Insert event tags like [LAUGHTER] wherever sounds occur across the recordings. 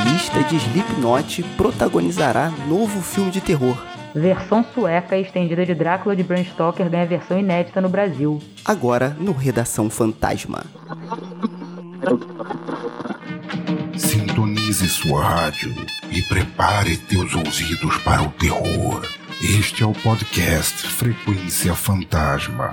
vocalista de Slipknot protagonizará novo filme de terror. Versão sueca estendida de Drácula de Bram Stoker ganha versão inédita no Brasil. Agora no Redação Fantasma. Sintonize sua rádio e prepare teus ouvidos para o terror. Este é o podcast Frequência Fantasma.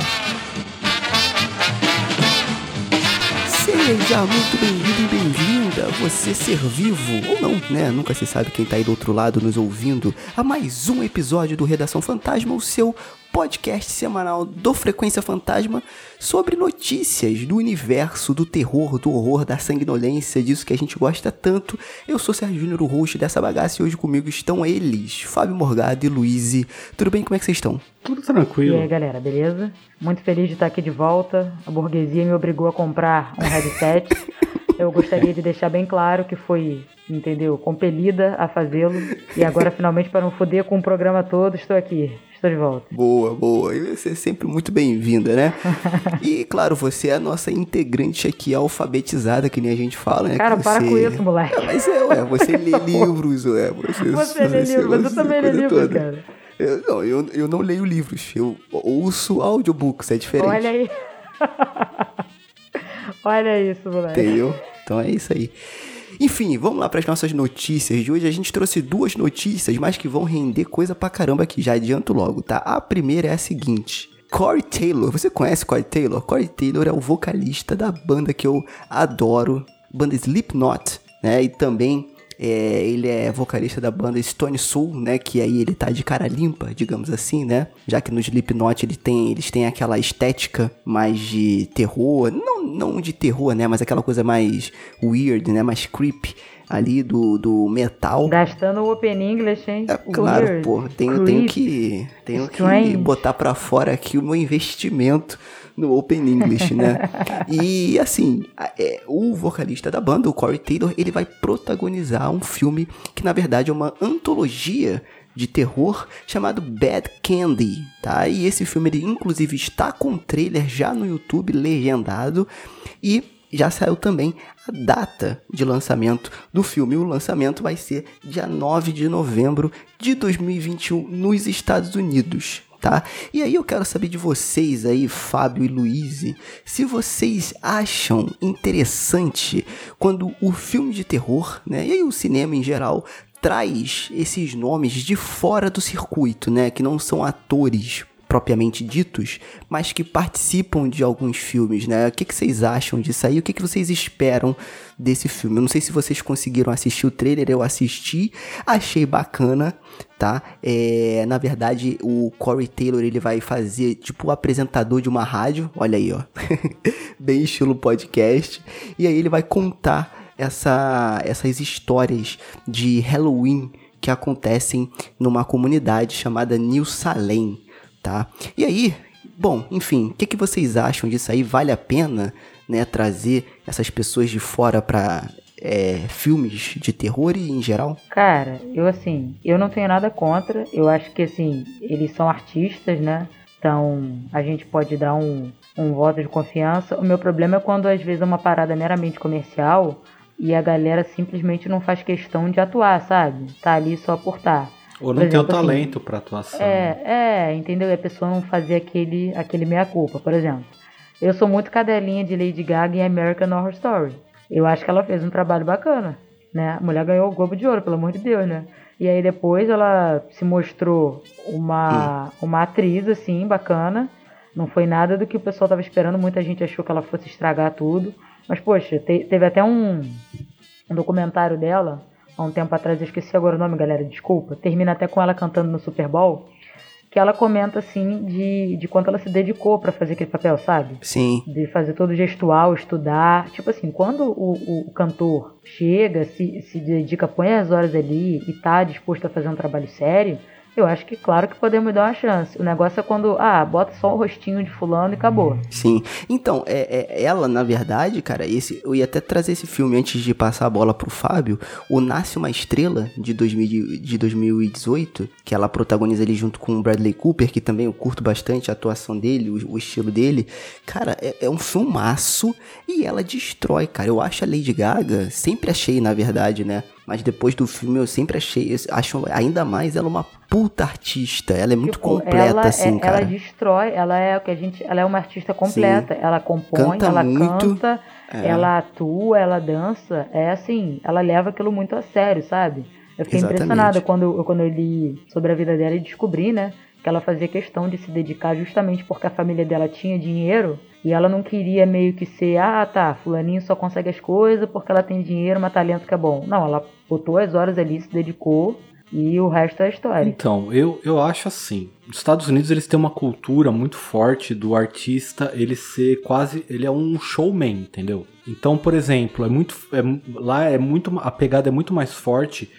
Seja muito bem-vindo e bem-vinda, você ser vivo ou não, né? Nunca se sabe quem tá aí do outro lado nos ouvindo a mais um episódio do Redação Fantasma, o seu podcast semanal do Frequência Fantasma sobre notícias do universo, do terror, do horror, da sanguinolência, disso que a gente gosta tanto. Eu sou Sérgio Júnior, o host dessa bagaça, e hoje comigo estão eles, Fábio Morgado e Luiz. Tudo bem? Como é que vocês estão? Tudo tranquilo. E aí, galera, beleza? Muito feliz de estar aqui de volta. A burguesia me obrigou a comprar um headset. [LAUGHS] Eu gostaria de deixar bem claro que foi, entendeu, compelida a fazê-lo. E agora, finalmente, para não foder com o programa todo, estou aqui. Estou de volta. Boa, boa. Você é sempre muito bem-vinda, né? [LAUGHS] e, claro, você é a nossa integrante aqui alfabetizada, que nem a gente fala, né? Cara, para com isso, moleque. É, mas é, ué, você lê [LAUGHS] livros, ué. Você, Você lê livros, você também lê livros, cara. Eu, não, eu, eu não leio livros, eu ouço audiobooks, é diferente. Olha aí. [LAUGHS] Olha isso, moleque. Entendeu? Então é isso aí. Enfim, vamos lá para as nossas notícias de hoje. A gente trouxe duas notícias, mas que vão render coisa pra caramba aqui. Já adianto logo, tá? A primeira é a seguinte. Corey Taylor, você conhece Corey Taylor? Corey Taylor é o vocalista da banda que eu adoro, banda Slipknot, né? E também é, ele é vocalista da banda Stone Soul, né? Que aí ele tá de cara limpa, digamos assim, né? Já que no Slipknot ele tem, eles têm aquela estética mais de terror, não, não de terror, né? Mas aquela coisa mais weird, né? Mais creepy ali do, do metal. Gastando o Open English, hein? É claro, Weird, pô, tenho, tenho que tenho que botar pra fora aqui o meu investimento no Open English, né? [LAUGHS] e assim, é, o vocalista da banda, o Corey Taylor, ele vai protagonizar um filme que na verdade é uma antologia de terror chamado Bad Candy, tá? E esse filme ele inclusive está com trailer já no YouTube legendado e já saiu também a data de lançamento do filme. O lançamento vai ser dia 9 de novembro de 2021 nos Estados Unidos. Tá? E aí eu quero saber de vocês aí, Fábio e Luiz, se vocês acham interessante quando o filme de terror, né, e aí o cinema em geral, traz esses nomes de fora do circuito, né, que não são atores propriamente ditos, mas que participam de alguns filmes, né? O que, que vocês acham disso aí? O que, que vocês esperam desse filme? Eu não sei se vocês conseguiram assistir o trailer, eu assisti, achei bacana, tá? É, na verdade, o Corey Taylor, ele vai fazer, tipo, o apresentador de uma rádio, olha aí, ó, [LAUGHS] bem estilo podcast, e aí ele vai contar essa, essas histórias de Halloween que acontecem numa comunidade chamada New Salem, tá? E aí, bom, enfim, o que, que vocês acham disso aí? Vale a pena, né, trazer essas pessoas de fora pra é, filmes de terror e em geral? Cara, eu assim, eu não tenho nada contra. Eu acho que assim, eles são artistas, né? Então a gente pode dar um, um voto de confiança. O meu problema é quando às vezes é uma parada meramente comercial e a galera simplesmente não faz questão de atuar, sabe? Tá ali só por tá. Ou não tem o assim, talento pra atuação. É, é, entendeu? E a pessoa não fazer aquele, aquele meia-culpa, por exemplo. Eu sou muito cadelinha de Lady Gaga em American Horror Story. Eu acho que ela fez um trabalho bacana, né? A mulher ganhou o Globo de Ouro, pelo amor de Deus, né? E aí depois ela se mostrou uma, uma atriz, assim, bacana. Não foi nada do que o pessoal tava esperando. Muita gente achou que ela fosse estragar tudo. Mas, poxa, te- teve até um, um documentário dela, há um tempo atrás, eu esqueci agora o nome, galera, desculpa. Termina até com ela cantando no Super Bowl. Que ela comenta, assim, de, de quanto ela se dedicou pra fazer aquele papel, sabe? Sim, de fazer todo o gestual, estudar. Tipo assim, quando o, o- o cantor chega, se, se dedica, põe as horas ali e tá disposto a fazer um trabalho sério, eu acho que claro que podemos dar uma chance. O negócio é quando, ah, bota só o rostinho de fulano e acabou. sim. Então, é, é- ela, na verdade, cara, esse, eu ia até trazer esse filme antes de passar a bola pro Fábio, o Nasce Uma Estrela, de, 2000, de- de 2018, que ela protagoniza ali junto com o Bradley Cooper, que também eu curto bastante a atuação dele, o, o estilo dele. Cara, é, é um filmaço e ela destrói, cara. Eu acho a Lady Gaga, sempre achei, na verdade, né? Mas depois do filme eu sempre achei, acho ainda mais ela uma puta artista. Ela é muito Tipo, completa, ela assim, é, cara. Ela destrói, ela é o que a gente. Ela é uma artista completa. Ela compõe, Canta ela muito, canta, é. ela atua, ela dança. É assim, ela leva aquilo muito a sério, sabe? Eu fiquei Exatamente. impressionada quando, eu- quando eu li sobre a vida dela e descobri, né? Que ela fazia questão de se dedicar justamente porque a família dela tinha dinheiro e ela não queria meio que ser, ah, tá, fulaninho só consegue as coisas porque ela tem dinheiro, mas talento que é bom. Não, ela botou as horas ali, se dedicou e o resto é história. Então, eu, eu acho assim. Os Estados Unidos eles têm uma cultura muito forte do artista ele ser quase. Ele é um showman, entendeu? Então, por exemplo, é muito. é lá é muito. A pegada é muito mais forte.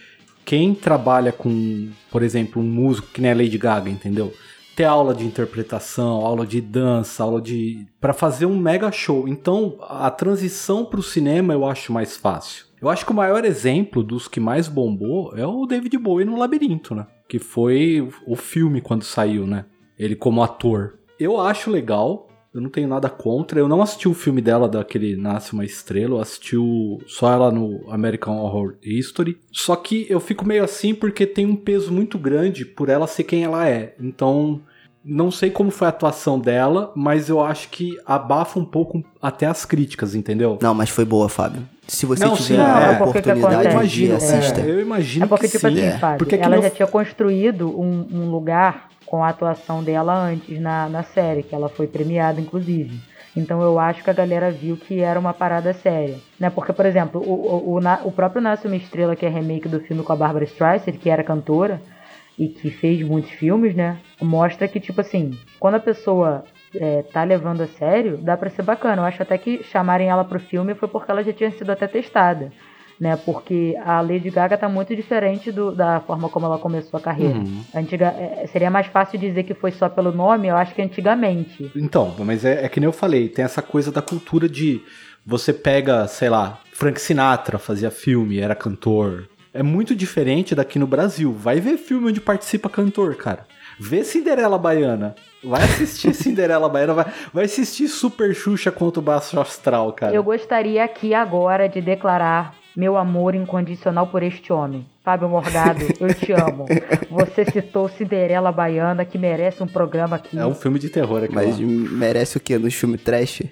Quem trabalha com, por exemplo, um músico que nem a Lady Gaga, entendeu? Ter aula de interpretação, aula de dança, aula de. Pra fazer um mega show. Então, a transição pro cinema eu acho mais fácil. Eu acho que o maior exemplo dos que mais bombou é o David Bowie no Labirinto, né? Que foi o filme quando saiu, né? Ele como ator. Eu acho legal, eu não tenho nada contra. Eu não assisti o filme dela, daquele Nasce uma Estrela, eu assisti o- só ela no American Horror History. Só que eu fico meio assim porque tem um peso muito grande por ela ser quem ela é. Então, não sei como foi a atuação dela, mas eu acho que abafa um pouco até as críticas, entendeu? Não, mas foi boa, Fábio. Se você Não, tiver sim, a é, oportunidade, eu imagino, assista. é, eu imagino É porque, que tipo sim. assim, é. Fábio, Porque que ela não- já tinha construído um, um lugar com a atuação dela antes na, na série, que ela foi premiada, inclusive. Então eu acho que a galera viu que era uma parada séria. Né? Porque, por exemplo, o, o, o, o próprio Nasce Uma Estrela, que é remake do filme com a Barbara Streisand, que era cantora e que fez muitos filmes, né? Mostra que, tipo assim, quando a pessoa é, tá levando a sério, dá pra ser bacana. Eu acho até que chamarem ela pro filme foi porque ela já tinha sido até testada né? Porque a Lady Gaga tá muito diferente do- da forma como ela começou a carreira. Uhum. Antiga, é, seria mais fácil dizer que foi só pelo nome, eu acho que antigamente. Então, mas é, é que nem eu falei, tem essa coisa da cultura de você pega, sei lá, Frank Sinatra fazia filme, era cantor. É muito diferente daqui no Brasil. Vai ver filme onde participa cantor, cara. Vê Cinderela Baiana. Vai assistir [LAUGHS] Cinderela Baiana, vai, vai assistir Super Xuxa contra o Baixo Astral, cara. Eu gostaria aqui agora de declarar meu amor incondicional por este homem. Fábio Morgado, eu te amo. Você citou Cinderela Baiana, que merece um programa aqui. É um filme de terror aqui. Mas merece o quê? Nos filmes trash?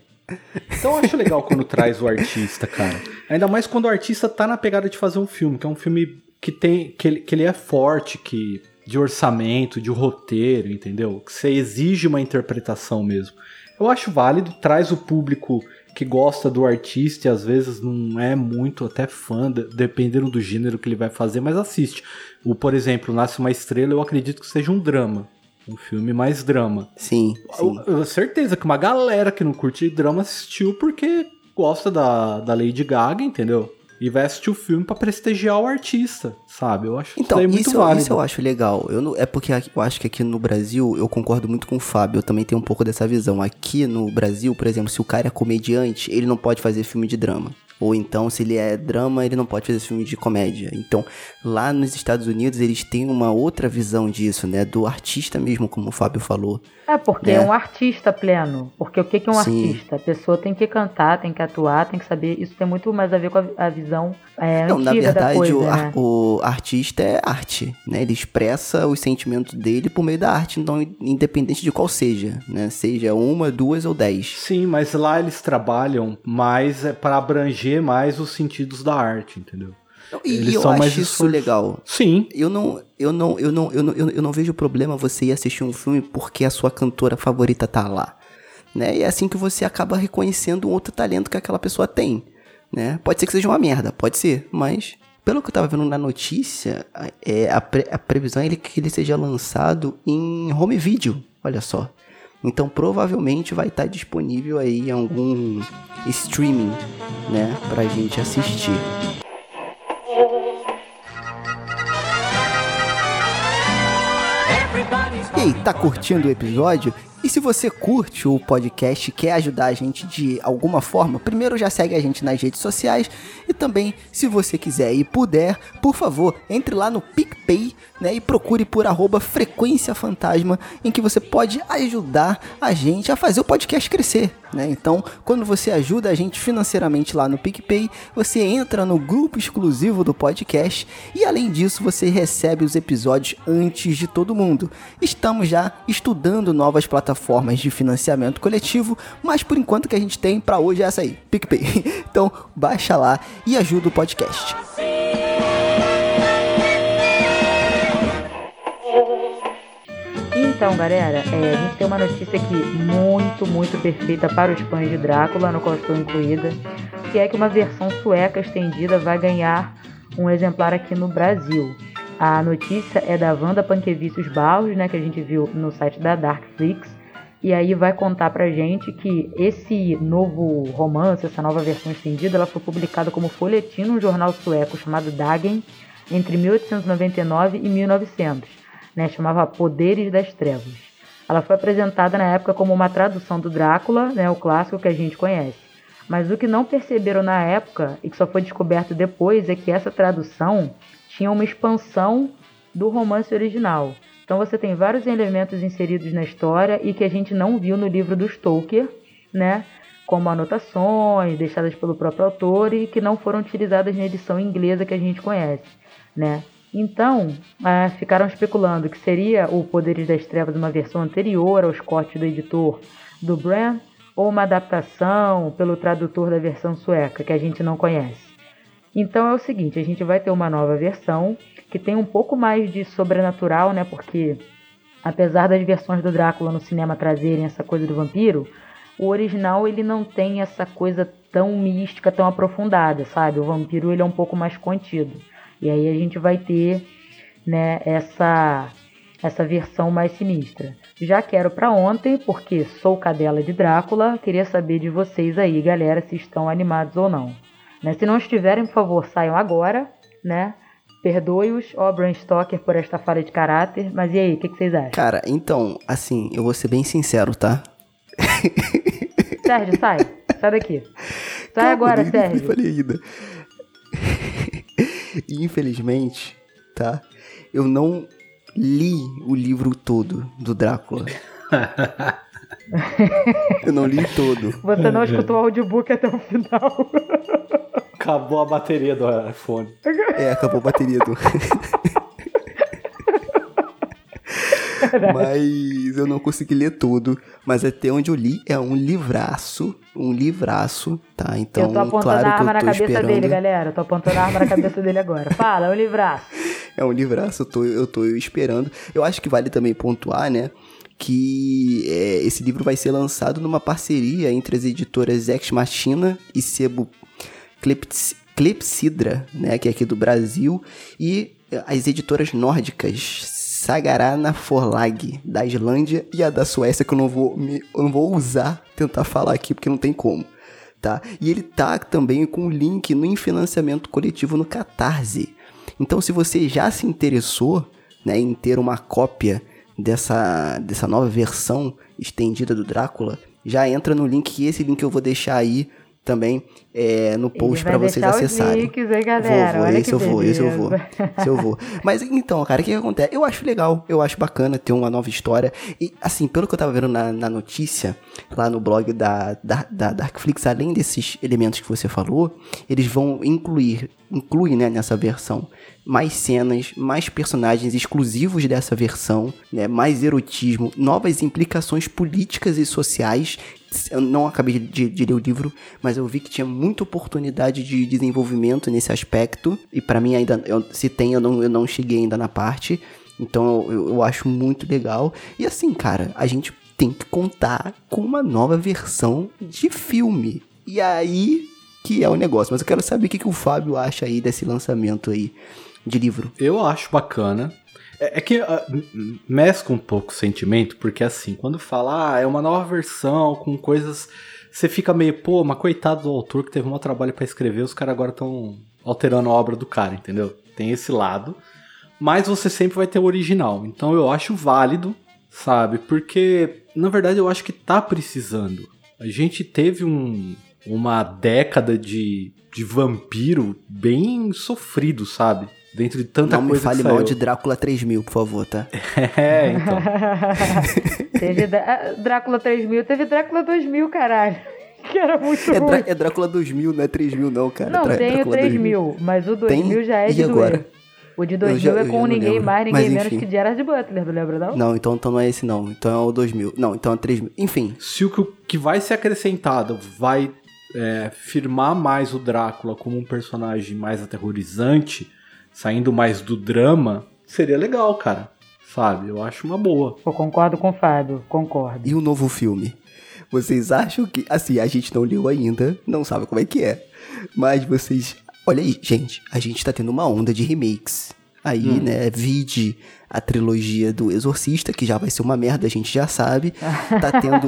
Então eu acho legal quando traz o artista, cara. Ainda mais quando o artista tá na pegada de fazer um filme, que é um filme que tem. que ele, que ele é forte, que. De orçamento, de roteiro, entendeu? Que você exige uma interpretação mesmo. Eu acho válido, traz o público que gosta do artista e às vezes não é muito até fã, de- dependendo do gênero que ele vai fazer, mas assiste. O, por exemplo, Nasce uma Estrela, eu acredito que seja um drama. Um filme mais drama. Sim, sim. Eu, eu certeza que uma galera que não curte drama assistiu porque gosta da, da Lady Gaga, entendeu? E vai assistir o filme pra prestigiar o artista, sabe? Eu acho Então, isso muito isso, válido. isso eu acho legal. Eu não- é porque eu acho que aqui no Brasil, eu concordo muito com o Fábio, eu também tenho um pouco dessa visão. Aqui no Brasil, por exemplo, se o cara é comediante, ele não pode fazer filme de drama. Ou então, se ele é drama, ele não pode fazer filme de comédia. Então, lá nos Estados Unidos, eles têm uma outra visão disso, né? Do artista mesmo, como o Fábio falou. É, porque É. é um artista pleno. Porque o que que é um Sim. artista? A pessoa tem que cantar, tem que atuar, tem que saber. Isso tem muito mais a ver com a, visão é, Não, na verdade, coisa, o, ar- né? o artista é arte, né? Ele expressa os sentimentos dele por meio da arte, então independente de qual seja, né? Seja uma, duas ou dez. Sim, mas lá eles trabalham mais é, para abranger mais os sentidos da arte, entendeu? E, Eles eu são acho mais isso legal. Sim, Eu não, eu não, eu não, eu não, eu não, vejo problema você ir assistir um filme porque a sua cantora favorita tá lá, né? E é assim que você acaba reconhecendo um outro talento que aquela pessoa tem, né? Pode ser que seja uma merda, pode ser, mas pelo que eu tava vendo na notícia, a- é, a, pre- a previsão é que ele seja lançado em home video, olha só. Então provavelmente vai estar disponível aí em algum streaming, né, pra gente assistir. E aí, tá curtindo o episódio? E se você curte o podcast e quer ajudar a gente de alguma forma, primeiro já segue a gente nas redes sociais e também, se você quiser e puder, por favor, entre lá no PicPay né? E procure por arroba Frequência Fantasma, em que você pode ajudar a gente a fazer o podcast crescer, né? Então, quando você ajuda a gente financeiramente lá no PicPay, você entra no grupo exclusivo do podcast e além disso você recebe os episódios antes de todo mundo. Estamos já estudando novas plataformas de financiamento coletivo, mas por enquanto que a gente tem para hoje é essa aí, PicPay. [LAUGHS] Então, baixa lá e ajuda o podcast. Então, galera, é, a gente tem uma notícia aqui muito, muito perfeita para os fãs de Drácula, no qual estou incluída, que é que uma versão sueca estendida vai ganhar um exemplar aqui no Brasil. A notícia é da Wanda Panquevicius Barros, né, que a gente viu no site da Darkflix, e aí vai contar pra gente que esse novo romance, essa nova versão estendida, ela foi publicada como folhetim num jornal sueco chamado Dagen entre 1899 e 1900 né, chamava Poderes das Trevas. Ela foi apresentada na época como uma tradução do Drácula, né, o clássico que a gente conhece. Mas o que não perceberam na época e que só foi descoberto depois é que essa tradução tinha uma expansão do romance original. Então você tem vários elementos inseridos na história e que a gente não viu no livro do Stoker, né? Como anotações deixadas pelo próprio autor e que não foram utilizadas na edição inglesa que a gente conhece, né? Então, é, ficaram especulando que seria o Poderes das Trevas uma versão anterior aos cortes do editor do Bran ou uma adaptação pelo tradutor da versão sueca, que a gente não conhece. Então é o seguinte, a gente vai ter uma nova versão que tem um pouco mais de sobrenatural, né? Porque apesar das versões do Drácula no cinema trazerem essa coisa do vampiro, o original ele não tem essa coisa tão mística, tão aprofundada, sabe? O vampiro ele é um pouco mais contido. E aí a gente vai ter né, essa, essa versão mais sinistra. Já quero para ontem, porque sou cadela de Drácula, queria saber de vocês aí, galera, se estão animados ou não. Né? Se não estiverem, por favor, saiam agora, né? Perdoe-os, ó, Bram Stoker, por esta falha de caráter. Mas e aí, o que, que, vocês acham? Cara, então, assim, eu vou ser bem sincero, tá? Sérgio, sai. Sai daqui. [LAUGHS] Sai Calma, agora, nem, Sérgio. Nem falei ainda. Infelizmente, tá? Eu não li o livro todo do Drácula. eu não li todo. Você não escutou o audiobook até o final. Acabou a bateria do iPhone. É, acabou a bateria do. [LAUGHS] mas eu não consegui ler tudo. Mas até onde eu li é um livraço. Um livraço, tá? Então, eu tô apontando claro a arma na cabeça esperando... dele, galera. Eu tô apontando a arma na cabeça dele agora. Fala, é um livraço. [LAUGHS] É um livraço, eu tô, eu tô esperando. Eu acho que vale também pontuar, né? que é, esse livro vai ser lançado numa parceria entre as editoras Ex Machina e Sebo Clepsidra, né, que é aqui do Brasil, e as editoras nórdicas Sagarana Forlag, da Islândia, e a da Suécia, que eu não vou, me, eu não vou usar tentar falar aqui, porque não tem como. Tá? E ele tá também com o link no financiamento coletivo no Catarse. Então, se você já se interessou né, em ter uma cópia dessa, dessa nova versão estendida do Drácula, já entra no link, esse link eu vou deixar aí também é, no post para vocês acessarem. Links, hein, galera? Vou, vou, esse eu vou, esse eu vou, esse eu vou. Mas então, cara, o que, que, acontece? Eu acho legal, eu acho bacana ter uma nova história. E assim, pelo que eu tava vendo na, na notícia, lá no blog da, da, da Darkflix, além desses elementos que você falou, eles vão incluir, incluir né, nessa versão mais cenas, mais personagens exclusivos dessa versão, né, mais erotismo, novas implicações políticas e sociais. Eu não acabei de, de, ler o livro, mas eu vi que tinha muita oportunidade de desenvolvimento nesse aspecto. E para mim ainda, eu, se tem, eu não, eu não cheguei ainda na parte. Então eu, eu acho muito legal. E assim, cara, a gente tem que contar com uma nova versão de filme. E aí que é o negócio. Mas eu quero saber o que, que o Fábio acha aí desse lançamento aí de livro. Eu acho bacana. É, é que uh, mescla um pouco o sentimento, porque assim, quando fala, ah, é uma nova versão com coisas. Você fica meio, pô, mas coitado do autor que teve um trabalho para escrever, os caras agora estão alterando a obra do cara, entendeu? Tem esse lado. Mas você sempre vai ter o original. Então eu acho válido, sabe? Porque, na verdade, eu acho que tá precisando. A gente teve um, uma década de, de vampiro bem sofrido, sabe? Dentro de tanta Não me coisa fale que mal saiu. de Drácula 3000, por favor, tá? [LAUGHS] É, [LAUGHS] então. teve ah, Drácula 3000, teve Drácula 2000, caralho. [LAUGHS] Que era muito É, ruim. É Drácula 2000, não é 3000 não, cara. Não, Drá- tem o Drácula 3000, mas o 2000 já é E de agora? doer. O de 2000 já- é com não ninguém lembro. mais, Mas, ninguém menos enfim. que Gerard Butler, não lembra não? Não, então, então não é esse não. Então é o 2000. Não, então é 3000. Enfim, Se o que- o que vai ser acrescentado vai é, firmar mais o Drácula como um personagem mais aterrorizante, saindo mais do drama, seria legal, cara. Sabe? Eu acho uma boa. Eu concordo com o Fábio, concordo. e o novo filme? Vocês acham que... Assim, a gente não leu ainda, não sabe como é que é. Mas vocês... Olha aí, gente. A gente tá tendo uma onda de remakes. Aí, Hum. né, vide a trilogia do Exorcista, que já vai ser uma merda, a gente já sabe. [LAUGHS] Tá tendo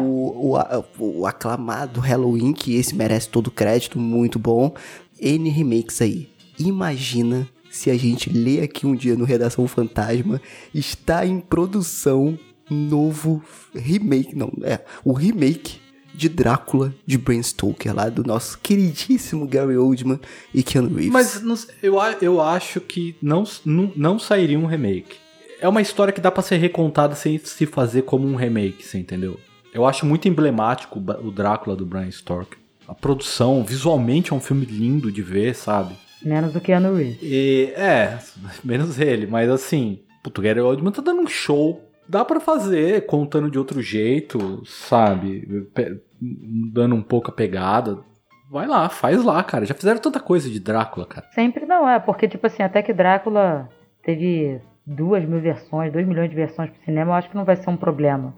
o, o, o aclamado Halloween, que esse merece todo o crédito, muito bom. N remakes aí. Imagina se a gente lê aqui um dia no Redação Fantasma, está em produção novo remake, não, é, o remake de Drácula de Bram Stoker, lá do nosso queridíssimo Gary Oldman e Keanu Reeves. Mas não eu, eu acho que não, não, não sairia um remake. É uma história que dá pra ser recontada sem se fazer como um remake, você entendeu? Eu acho muito emblemático o Drácula do Bram Stoker. A produção, visualmente é um filme lindo de ver, sabe? Menos do Keanu Reeves. E, é, [LAUGHS] menos ele, mas assim, puto, o Gary Oldman tá dando um show. Dá pra fazer, contando de outro jeito, sabe? Pe- dando um pouco a pegada. Vai lá, faz lá, cara. Já fizeram tanta coisa de Drácula, cara. Sempre não, é, porque, tipo assim, até que Drácula teve duas mil versões, dois milhões de versões pro cinema, eu acho que não vai ser um problema.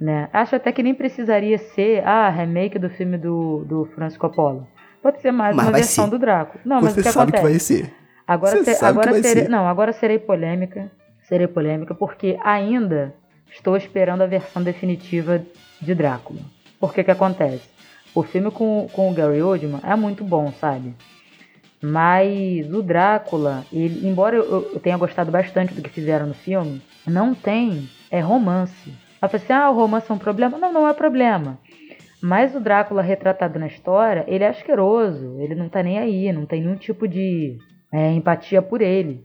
Né? Acho até que nem precisaria ser a remake do filme do, do Francis Coppola. Pode ser mais Mas uma versão ser. do Drácula. Não, mas o Você que sabe acontece? que vai ser. Agora, Você agora que vai serei, ser. não, agora serei polêmica. Serei polêmica porque ainda estou esperando a versão definitiva de Drácula. Por que que acontece? O filme com, com o Gary Oldman é muito bom, sabe? Mas o Drácula, ele, embora eu, eu tenha gostado bastante do que fizeram no filme, não tem é romance. Ela fala assim, ah, o romance é um problema? Não, não é problema. Mas o Drácula retratado na história, ele é asqueroso, ele não tá nem aí, não tem nenhum tipo de é, empatia por ele.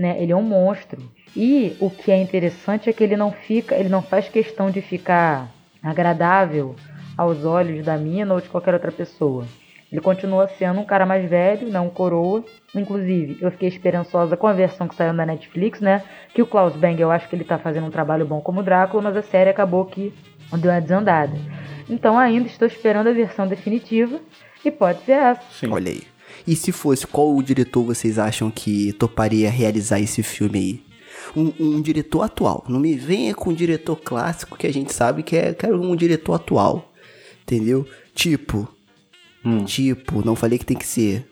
Né? Ele é um monstro. E o que é interessante é que ele não fica, ele não faz questão de ficar agradável aos olhos da mina ou de qualquer outra pessoa. Ele continua sendo um cara mais velho, não um coroa. Inclusive, eu fiquei esperançosa com a versão que saiu na Netflix, né? Que o Klaus Bang, eu acho que ele tá fazendo um trabalho bom como Drácula, mas a série acabou que deu uma desandada. Então ainda estou esperando a versão definitiva e pode ser essa. Sim. Olha aí. E se fosse, qual o diretor vocês acham que toparia realizar esse filme aí? Um, um diretor atual. Não me venha com um diretor clássico que a gente sabe que é, que é um diretor atual. Entendeu? Tipo. Hum. Tipo, não falei que tem que ser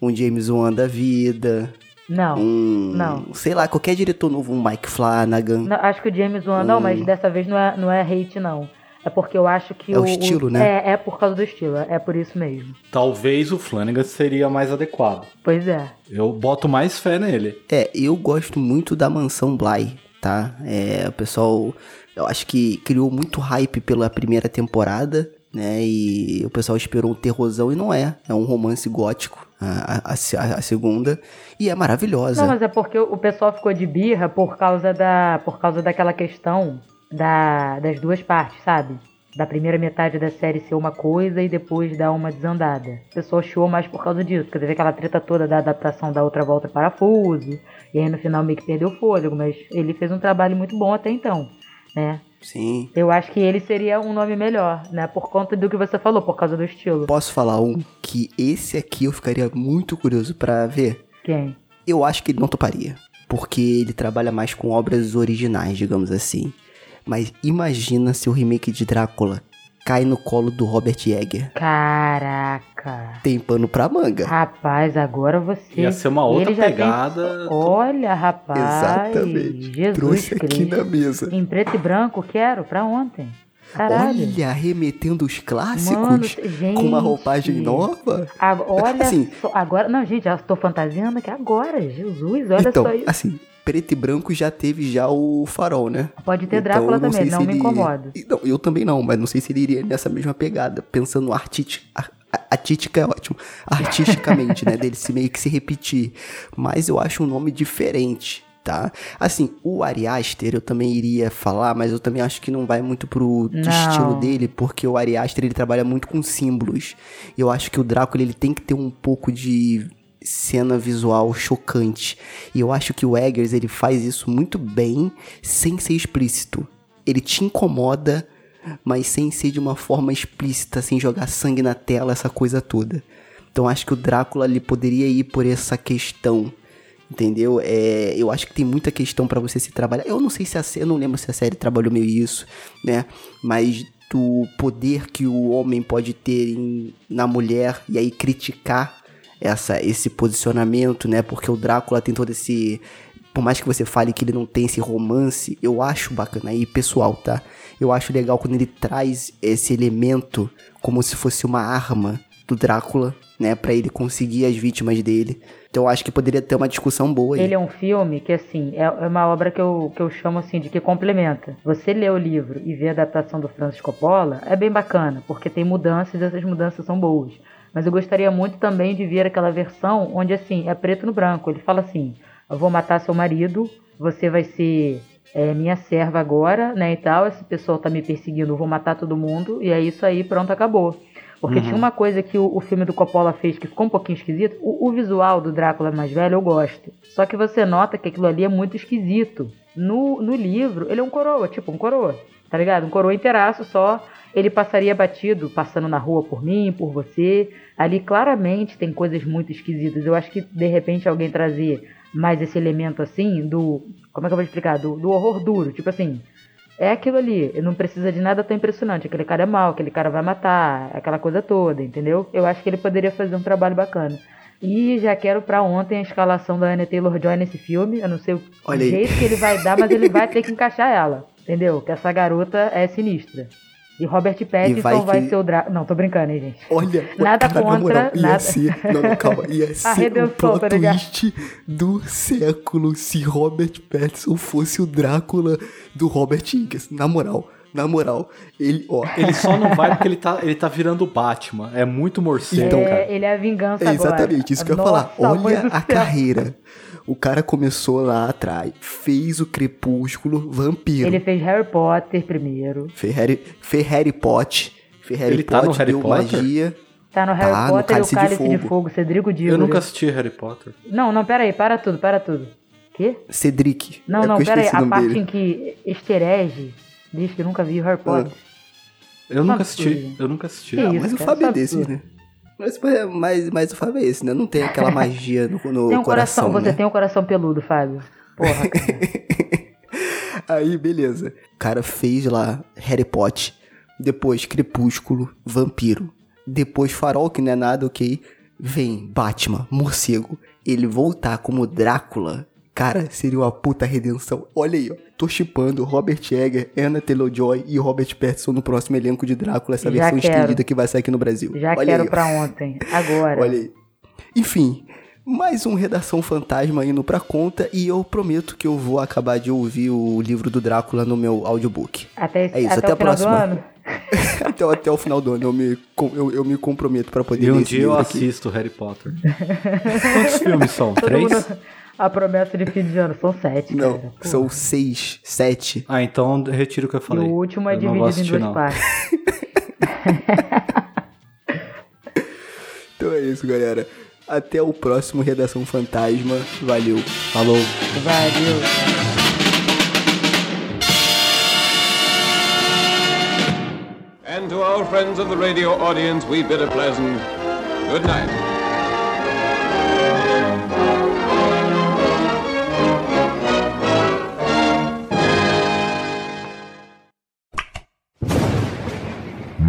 um James Wan da vida. Não. Um. não. Sei lá, qualquer diretor novo, um Mike Flanagan. Não, acho que o James Wan, não, Hum. mas dessa vez não é, não é hate, não. É porque eu acho que É o estilo, né? É, é por causa do estilo, é por isso mesmo. Talvez o Flanagan seria mais adequado. Pois é. Eu boto mais fé nele. É, eu gosto muito da Mansão Bly, tá? É, o pessoal, eu acho que criou muito hype pela primeira temporada, né? E o pessoal esperou um terrorzão e não é. É um romance gótico, a, a, a- a segunda. E é maravilhosa. Não, mas é porque o pessoal ficou de birra por causa da, por causa daquela questão da, das duas partes, sabe? Da primeira metade da série ser uma coisa e depois dar uma desandada. O pessoal achou mais por causa disso, porque teve aquela treta toda da adaptação da outra volta parafuso, e aí no final meio que perdeu o fôlego, mas ele fez um trabalho muito bom até então, né? Sim. Eu acho que ele seria um nome melhor, né? Por conta do que você falou, por causa do estilo. Posso falar um que esse aqui eu ficaria muito curioso pra ver? Quem? Eu acho que ele não toparia. Porque ele trabalha mais com obras originais, digamos assim. Mas imagina se o remake de Drácula cai no colo do Robert Egger. Caraca. Tem pano pra manga. Rapaz, agora você. Ia ser uma outra Ele já tem- pegada. Olha, rapaz. Exatamente. Jesus Trouxe aqui Cristo. na mesa. Em preto e branco, quero, pra ontem. Caralho. Olha, remetendo os clássicos Mano, gente. com uma roupagem nova. Ag- olha Assim- só, agora. Não, gente, já estou fantasiando aqui agora. Jesus, olha então, só isso. assim, preto e branco já teve já o farol, né? Pode ter Então, Drácula não também, não me ele-. E, Não, eu também não, mas não sei se ele iria nessa mesma pegada, pensando artiti- ar- A, títica é ótimo. Artisticamente, né? Dele se meio que se repetir. Mas eu acho um nome diferente tá? Assim, o Ari Aster eu também iria falar, mas eu também acho que não vai muito pro não. estilo dele, porque o Ari Aster ele trabalha muito com símbolos. Eu acho que o Drácula ele tem que ter um pouco de cena visual chocante. E eu acho que o Eggers ele faz isso muito bem, sem ser explícito. Ele te incomoda, mas sem ser de uma forma explícita, sem jogar sangue na tela, essa coisa toda. Então acho que o Drácula ele poderia ir por essa questão entendeu? É, eu acho que tem muita questão para você se trabalhar. Eu não sei se a eu não lembro se a série trabalhou meio isso, né? Mas do poder que o homem pode ter em, na mulher e aí criticar essa esse posicionamento, né? Porque o Drácula tem todo esse por mais que você fale que ele não tem esse romance, eu acho bacana aí, pessoal, tá? Eu acho legal quando ele traz esse elemento como se fosse uma arma do Drácula, né, para ele conseguir as vítimas dele. Então eu acho que poderia ter uma discussão boa aí. Ele é um filme que, assim, é, é uma obra que eu, que eu chamo, assim, de que complementa. Você lê o livro e vê a adaptação do Francis Coppola, é bem bacana, porque tem mudanças e essas mudanças são boas. Mas eu gostaria muito também de ver aquela versão onde, assim, é preto no branco. Ele fala assim, eu vou matar seu marido, você vai ser é, minha serva agora, né, e tal, esse pessoal tá me perseguindo, eu vou matar todo mundo, e é isso aí, pronto, acabou. Porque uhum. tinha uma coisa que o, o, filme do Coppola fez que ficou um pouquinho esquisito. O, o, visual do Drácula mais velho eu gosto. Só que você nota que aquilo ali é muito esquisito. No, no livro, ele é um coroa, tipo um coroa. Tá ligado? Um coroa inteiraço só. Ele passaria batido, passando na rua por mim, por você. Ali claramente tem coisas muito esquisitas. Eu acho que de repente alguém trazer mais esse elemento assim do. Como é que eu vou explicar? Do, do horror duro. Tipo assim é aquilo ali. Não precisa de nada tão impressionante. Aquele cara é mau, aquele cara vai matar, aquela coisa toda, entendeu? Eu acho que ele poderia fazer um trabalho bacana. E já quero para ontem a escalação da Anna Taylor-Joy nesse filme. Eu não sei o Olha jeito aí. que ele vai dar, mas ele vai ter que encaixar ela. Entendeu? Que essa garota é sinistra. E Robert Pattinson vai, vai ser o Drácula. Não, tô brincando, hein, gente. Olha, nada cara, contra. Moral, ia nada... ser. Não, não, calma. Ia [LAUGHS] ser a redenção, o plot tá twist do século se Robert Pattinson fosse o Drácula do Robert Higgins. Na moral. Na moral, ele, ó. Ele só não vai porque ele tá, ele tá virando Batman. É muito morcego, então, cara. Ele é a vingança é exatamente isso que eu ia falar. Olha a carreira. O cara começou lá atrás, fez o Crepúsculo Vampiro. Ele fez Harry Potter primeiro. Fez Harry, fez Harry Potter. Fez Harry Ele tá Potter, no Harry deu Potter? magia. Tá no Harry tá, Potter no Cálice e o Cálice de Fogo, de Fogo Cedrico Diggory. Eu nunca assisti Harry Potter. Não, não, pera aí, para tudo, para tudo. Quê? Cedric. Não, é não, pera aí, a parte dele. em que Esterege diz que nunca viu Harry Potter. Eu nunca assisti, eu nunca assisti. Não, mas o Fábio é desses, né? Mas, mas, mas o Fábio é esse, né? Não tem aquela magia no, no tem um coração, Você né? tem um coração peludo, Fábio. Porra, [LAUGHS] Aí, beleza. O cara fez lá Harry Potter. Depois Crepúsculo, Vampiro. Depois Farol, que não é nada, ok. Vem Batman, Morcego. Ele voltar como Drácula Cara, seria uma puta redenção. Olha aí, ó. Tô chipando Robert Egger, Anna Taylor-Joy e Robert Pattinson no próximo elenco de Drácula, essa Já versão quero. estendida que vai sair aqui no Brasil. Já Olha quero aí, pra ontem, agora. Olha aí. Enfim, mais um Redação Fantasma indo pra conta e eu prometo que eu vou acabar de ouvir o livro do Drácula no meu audiobook. Até, é isso, até, até a próxima. [LAUGHS] até, até o final do ano eu me, eu, eu me comprometo para poder E um dia eu aqui. assisto Harry Potter. Quantos filmes são? [LAUGHS] Três? Mundo... A promessa de fim de ano são sete, Não, cara. são seis, sete. Ah, então retiro o que eu falei. E o último é eu dividido em duas não. partes. [LAUGHS] então é isso, galera. Até o próximo Redação Fantasma. Valeu. Falou. Valeu. And to our friends of the radio audience, we bid a pleasant good night.